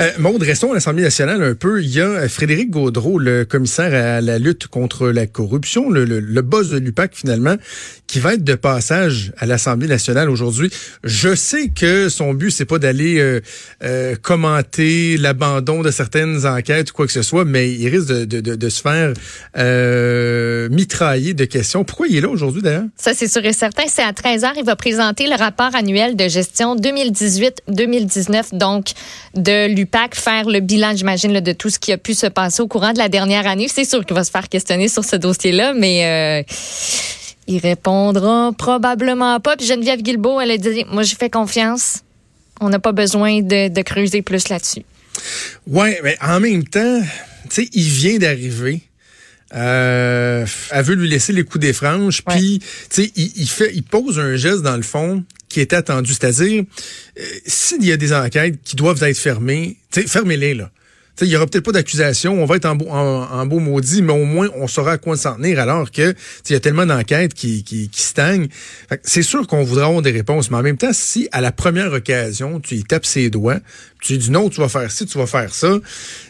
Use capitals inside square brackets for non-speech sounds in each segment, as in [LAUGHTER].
Euh, restons à l'Assemblée nationale un peu. Il y a euh, Frédéric Gaudreau, le commissaire à la lutte contre la corruption, le, le, boss de l'UPAC finalement, qui va être de passage à l'Assemblée nationale aujourd'hui. Je sais que son but, c'est pas d'aller euh, euh, commenter l'abandon de certaines enquêtes ou quoi que ce soit, mais il risque de, de, de, se faire euh, mitrailler de questions. Pourquoi il est là aujourd'hui d'ailleurs? Ça, c'est sûr et certain. C'est à 13h. Il va présenter le rapport annuel de gestion 2018-2019, donc de l'UPAC faire le bilan, j'imagine, de tout ce qui a pu se passer au courant de la dernière année. C'est sûr qu'il va se faire questionner sur ce dossier-là, mais euh, il répondra probablement pas. Puis Geneviève Guilbeault, elle a dit, moi, je fais confiance. On n'a pas besoin de, creuser plus là-dessus. Ouais, mais en même temps, tu sais, il vient d'arriver. Euh, elle veut lui laisser les coups des franges, puis tu sais, il, il, fait, il pose un geste dans le fond qui est attendu. C'est-à-dire, euh, s'il y a des enquêtes qui doivent être fermées, fermez-les, là. Il y aura peut-être pas d'accusation, on va être en beau, en, beau maudit, mais au moins on saura à quoi s'en tenir alors que il y a tellement d'enquêtes qui, qui, qui stagnent. C'est sûr qu'on voudra avoir des réponses, mais en même temps, si à la première occasion, tu y tapes ses doigts, tu dis non, tu vas faire ci, tu vas faire ça.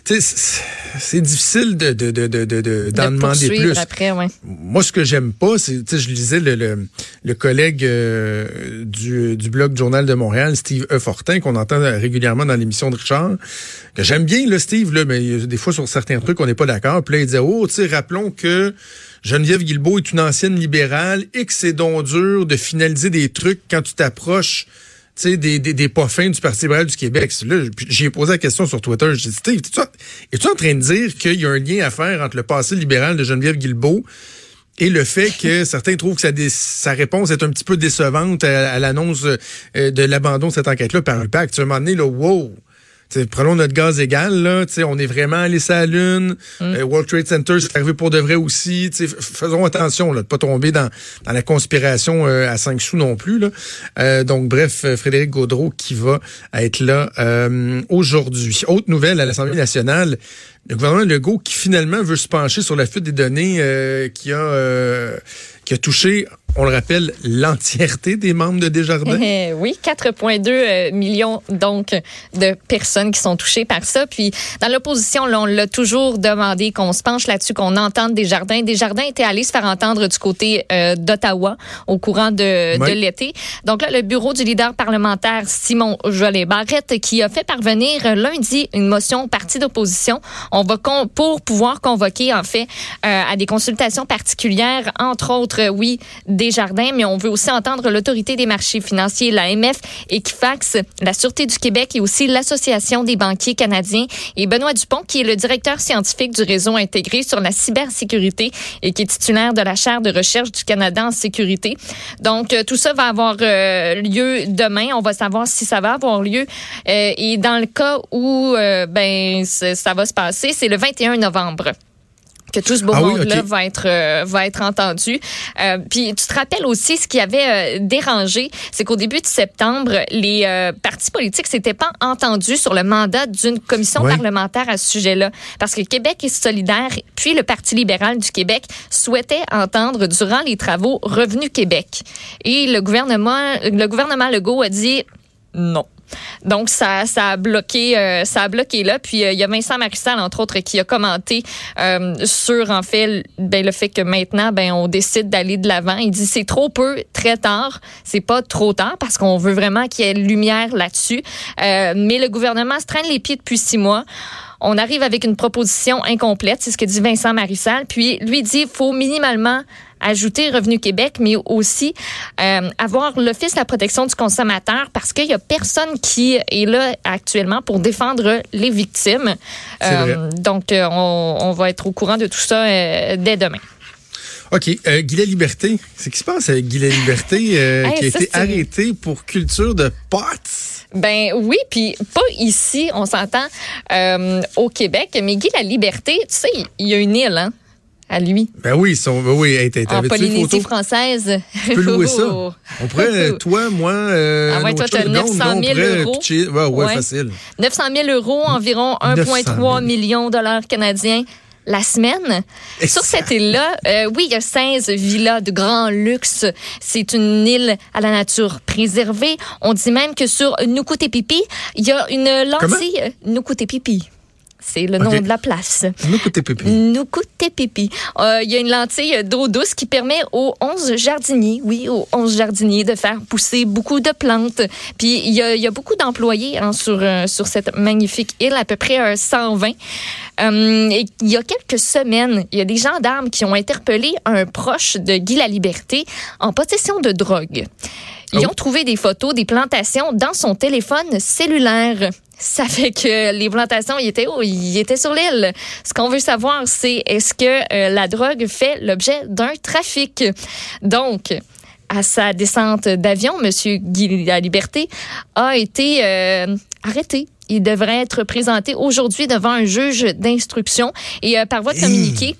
C'est difficile de, de, de, de, demander plus. Après, ouais. Moi, ce que j'aime pas, c'est, je lisais le, le, le collègue euh, du, du blog Journal de Montréal, Steve E. Fortin, qu'on entend régulièrement dans l'émission de Richard, que j'aime bien, le Steve, là, mais des fois, sur certains trucs, on n'est pas d'accord. Puis là, il disait, oh, tu sais, rappelons que Geneviève Guilbeault est une ancienne libérale et que c'est donc dur de finaliser des trucs quand tu t'approches sais, des, des, des pas fins du Parti libéral du Québec. Là, j'ai posé la question sur Twitter. J'ai dit, Steve, es-tu en train de dire qu'il y a un lien à faire entre le passé libéral de Geneviève Guilbeault et le fait que [LAUGHS] certains trouvent que sa, sa réponse est un petit peu décevante à, l'annonce euh, de l'abandon de cette enquête-là par un pacte. Tu un moment donné, là, wow! Prenons notre gaz égal, là, on est vraiment allé sur la Lune. Mm. Euh, World Trade Center, c'est arrivé pour de vrai aussi. Faisons attention là, de pas tomber dans, dans la conspiration euh, à 5 sous non plus. Là. Euh, donc, bref, Frédéric Gaudreau qui va être là aujourd'hui. Autre nouvelle à l'Assemblée nationale, le gouvernement Legault qui finalement veut se pencher sur la fuite des données qui a qui a touché on le rappelle, l'entièreté des membres de Desjardins. [LAUGHS] Eh oui, 4,2 euh, millions donc de personnes qui sont touchées par ça. Puis dans l'opposition, on l'a toujours demandé qu'on se penche là-dessus, qu'on entende Desjardins. Desjardins était allé se faire entendre du côté euh, d'Ottawa au courant de, de l'été. Donc là, le bureau du leader parlementaire Simon Jolet Barrette qui a fait parvenir lundi une motion au parti d'opposition. On va pour pouvoir convoquer en fait euh, à des consultations particulières, entre autres, oui, des jardins, mais on veut aussi entendre l'autorité des marchés financiers, l'AMF, Equifax, la Sûreté du Québec et aussi l'Association des banquiers canadiens. Et Benoît Dupont, qui est le directeur scientifique du réseau intégré sur la cybersécurité et qui est titulaire de la chaire de recherche du Canada en sécurité. Donc, euh, tout ça va avoir euh, lieu demain. On va savoir si ça va avoir lieu. Euh, et dans le cas où ben ça va se passer, c'est le 21 novembre que tout ce beau ah monde-là va être euh, va être entendu. Euh, puis tu te rappelles aussi ce qui avait euh, dérangé, c'est qu'au début de septembre, les partis politiques s'étaient pas entendus sur le mandat d'une commission parlementaire à ce sujet-là, parce que Québec est solidaire, puis le Parti libéral du Québec souhaitait entendre durant les travaux Revenu Québec, et le gouvernement le gouvernement Legault a dit non. Donc, ça, ça a bloqué, euh, ça a là. Puis, euh, il y a Vincent Marissal, entre autres, qui a commenté euh, sur, en fait, ben, le fait que maintenant, ben, on décide d'aller de l'avant. Il dit c'est trop peu, très tard. C'est pas trop tard parce qu'on veut vraiment qu'il y ait lumière là-dessus. mais le gouvernement se traîne les pieds depuis six mois. On arrive avec une proposition incomplète, c'est ce que dit Vincent Marissal. Puis lui dit faut minimalement ajouter Revenu Québec, mais aussi euh, avoir l'Office de la protection du consommateur parce qu'il y a personne qui est là actuellement pour défendre les victimes. Euh, donc, euh, on, on, va être au courant de tout ça dès demain. OK. Euh, Liberté, c'est qui se passe avec Guy Liberté euh, [LAUGHS] qui a été arrêté pour culture de potes? Ben oui, puis pas ici, on s'entend, au Québec, mais Guy la Liberté, tu sais, il y a une île, hein? À lui. Ben oui, son, ben oui, hey, en Polynésie française. Tu peux louer ça. [LAUGHS] On pourrait, [LAUGHS] toi, moi, euh, ah ouais, toi, as 900 000 euros. Ouais, ouais, facile. 900 000 euros, environ 1,3 million de dollars canadiens la semaine. Sur cette île-là, euh, oui, il y a 16 villas de grand luxe. C'est une île à la nature préservée. On dit même que sur Nukutepipi, il y a une lentille. Nukutepipi. C'est le nom de la place. Nukutepipi. Nukutepipi. Euh, il y a une lentille d'eau douce qui permet aux 11 jardiniers, oui, aux 11 jardiniers de faire pousser beaucoup de plantes. Puis il y a, il y a beaucoup d'employés hein, sur, euh, sur cette magnifique île, à peu près 120. Euh, il y a quelques semaines, il y a des gendarmes qui ont interpellé un proche de Guy Liberté en possession de drogue. Ils oh. ont trouvé des photos des plantations dans son téléphone cellulaire. Ça fait que les plantations, ils étaient où? Ils étaient sur l'île. Ce qu'on veut savoir, c'est est-ce que euh, la drogue fait l'objet d'un trafic? Donc, à sa descente d'avion, M. Guy La Liberté a été euh, arrêté il devrait être présenté aujourd'hui devant un juge d'instruction et euh, par voie de communiqué.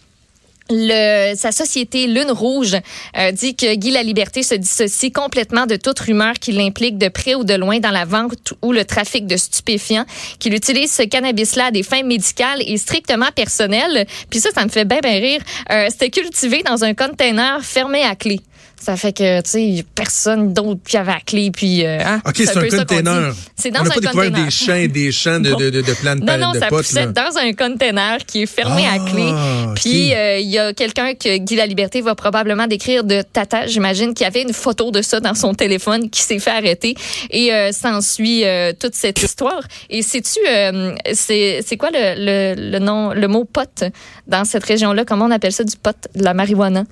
Le, sa société Lune Rouge euh, dit que Guy La Liberté se dissocie complètement de toute rumeur qui l'implique de près ou de loin dans la vente ou le trafic de stupéfiants, qu'il utilise ce cannabis-là à des fins médicales et strictement personnelles. Puis ça, ça me fait bien, bien rire. Euh, C'était cultivé dans un container fermé à clé. Ça fait que, tu sais, personne d'autre qui avait la clé. Puis, euh, hein, OK, c'est un, container. C'est dans On un pas découvert des champs des champs de, de, de, de Non, non, ça poussait dans un container qui est fermé à clé. Ah, puis, euh, il y a quelqu'un que Guy La Liberté va probablement décrire de Tata, j'imagine, qui avait une photo de ça dans son téléphone, qui s'est fait arrêter. Et euh, s'ensuit euh, toute cette histoire. Et sais-tu, euh, c'est quoi le, le, le, nom, le mot pot dans cette région-là? Comment on appelle ça du pot, de la marijuana?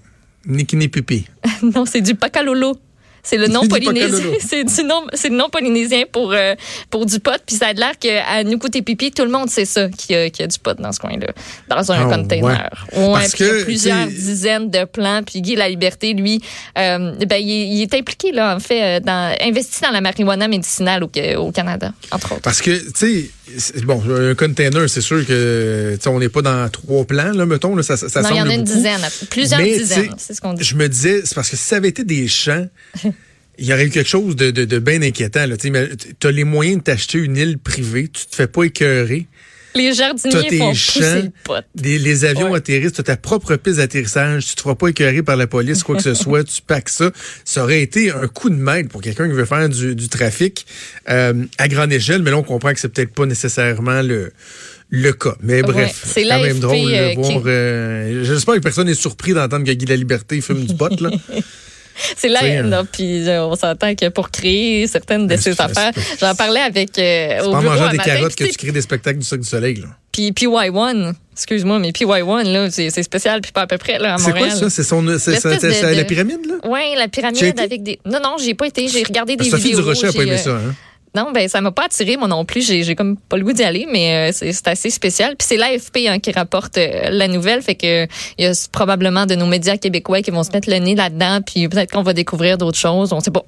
Nikini Pipi. [LAUGHS] non, c'est du Pacalolo. C'est le nom polynésien. [LAUGHS] C'est du nom, c'est le nom polynésien pour euh, pour du pot. Puis ça a l'air qu'à Pipi, tout le monde sait ça qu'il y, a, y a du pot dans ce coin-là, dans un oh, container. Ouais. Parce que, il y a plusieurs dizaines de plants. Puis Guy La Liberté, lui, euh, ben il, est impliqué là en fait, euh, dans investi dans la marijuana médicinale au, au Canada, entre autres. Parce que tu sais, bon, un container, c'est sûr que on n'est pas dans trois plants là, mettons. Là, ça, ça non, il y en a une dizaine, plusieurs dizaines. C'est ce qu'on dit. Je me disais, c'est parce que si ça avait été des champs [LAUGHS] il y aurait eu quelque chose de, de, de bien inquiétant. Tu as les moyens de t'acheter une île privée, tu te fais pas écœurer. Les jardiniers font pousser le pot. Les, avions atterrissent, tu as ta propre piste d'atterrissage, tu te feras pas écœurer par la police, quoi que ce [LAUGHS] soit, tu packs ça. Ça aurait été un coup de maître pour quelqu'un qui veut faire du, du trafic euh, à grande échelle, mais là, on comprend que c'est peut-être pas nécessairement le le cas. Mais bref, c'est quand même drôle de euh, voir. Euh, j'espère que personne n'est surpris d'entendre que Guy La Liberté fume du pot, là. [LAUGHS] [LAUGHS] C'est là, hein. puis euh, on s'entend que pour créer certaines de ces affaires, j'en parlais avec euh, au pas en mangeant des carottes que tu crées des spectacles du Cirque du Soleil, là. Puis PY1, excuse-moi, mais PY1, là, c'est spécial, puis pas à peu près, là, à Montréal. C'est quoi ça? C'est son, c'est la pyramide, là? Oui, la pyramide avec des. Non, non, j'ai pas été, j'ai regardé des vidéos. Sophie Durocher a pas aimé ça, hein? Non, ben ça m'a pas attiré moi non plus. J'ai comme pas le goût d'y aller, mais euh, c'est assez spécial. Puis c'est l'AFP hein, qui rapporte euh, la nouvelle, fait que il y a probablement de nos médias québécois qui vont se mettre le nez là-dedans, puis peut-être qu'on va découvrir d'autres choses. On sait pas.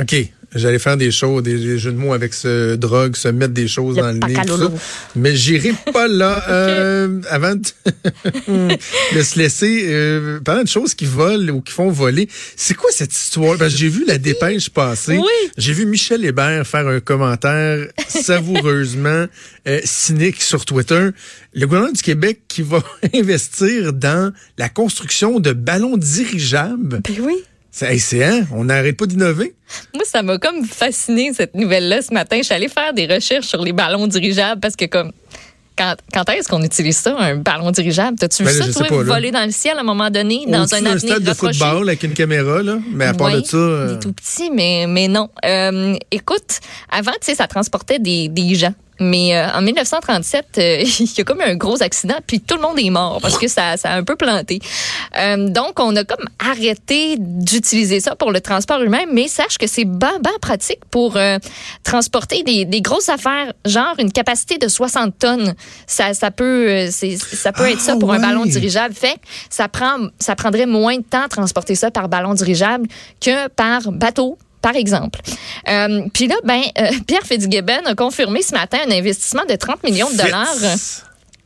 OK. J'allais faire des choses, des jeux de mots avec ce drogue, se mettre des choses dans le nez, tout ça. Mais j'irai pas là. [LAUGHS] euh, avant [LAUGHS] de, se laisser, euh, parlant de choses qui volent ou qui font voler, c'est quoi cette histoire? Parce que j'ai vu la dépêche passer. Oui. J'ai vu Michel Hébert faire un commentaire savoureusement euh, cynique sur Twitter. Le gouvernement du Québec qui va [LAUGHS] investir dans la construction de ballons dirigeables. Ben oui. C'est hein? On n'arrête pas d'innover. Moi, ça m'a comme fasciné cette nouvelle-là ce matin. Je suis allée faire des recherches sur les ballons dirigeables parce que comme quand, quand est-ce qu'on utilise ça, un ballon dirigeable? T'as-tu vu ben, ça, toi, voler dans le ciel à un moment donné, dans un avenir stade de football avec une caméra, là? Mais à part de ça... Euh... tout petit, mais, mais non. Euh, écoute, avant, tu sais, ça transportait des, des gens. Mais euh, en 1937, euh, [LAUGHS] il y a comme eu un gros accident, puis tout le monde est mort parce que ça, ça a un peu planté. Euh, donc, on a comme arrêté d'utiliser ça pour le transport humain, mais sache que c'est ben, ben pratique pour transporter des, des, grosses affaires, genre une capacité de 60 tonnes. Ça, ça peut, ça peut être ça ah, pour un ballon dirigeable. Fait ça prend, ça prendrait moins de temps à transporter ça par ballon dirigeable que par bateau par exemple. Euh, puis là, ben, euh, Pierre Fitzgibbon a confirmé ce matin un investissement de 30 millions de dollars.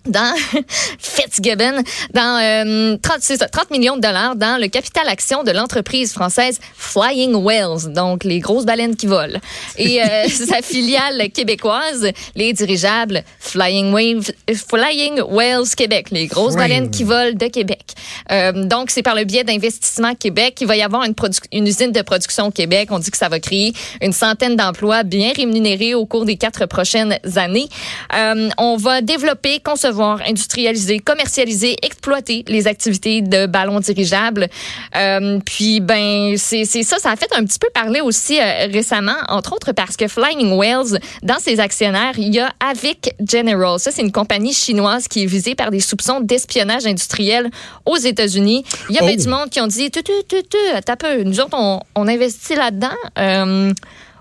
Dans [LAUGHS] Fitzgibbon, dans 30, 30 millions de dollars dans le capital action de l'entreprise française Flying Whales, donc les grosses baleines qui volent. Et euh, [LAUGHS] sa filiale québécoise, les dirigeables Flying, Wave, Flying Whales Québec, les grosses baleines qui volent de Québec. Euh, donc, c'est par le biais d'Investissement Québec qu'il va y avoir une, une usine de production au Québec. On dit que ça va créer une centaine d'emplois bien rémunérés au cours des quatre prochaines années. Euh, on va développer, concevoir, industrialiser, commercialiser, exploiter les activités de ballons dirigeables. Euh, puis, ben, c'est ça. Ça a fait un petit peu parler aussi euh, récemment, entre autres parce que Flying Whales, dans ses actionnaires, il y a Avic General. Ça, c'est une compagnie chinoise qui est visée par des soupçons d'espionnage industriel aux États-Unis. Il y a oh. du monde qui ont dit, tu, tu, tu, tu, t'as peu. Nous autres, on, on investit là-dedans. Euh,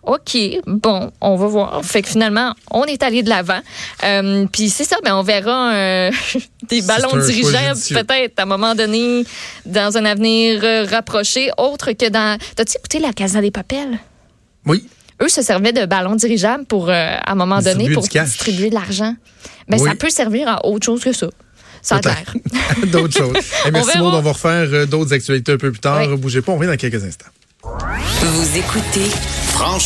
OK, bon, on va voir. Fait que finalement, on est allé de l'avant. Euh, puis c'est ça, ben on verra euh, [LAUGHS] des ballons dirigeables peut-être à un moment donné dans un avenir euh, rapproché, autre que dans. T'as-tu écouté la Casa des Papels? Oui. Eux se servaient de ballons dirigeables pour, à un moment donné, pour distribuer de l'argent. Mais ben, ça peut servir à autre chose que ça. Ça a l'air. [LAUGHS] d'autres choses. [LAUGHS] merci, Maud. On va refaire d'autres actualités un peu plus tard. Bougez pas, on revient dans quelques instants. Vous écoutez Franchement.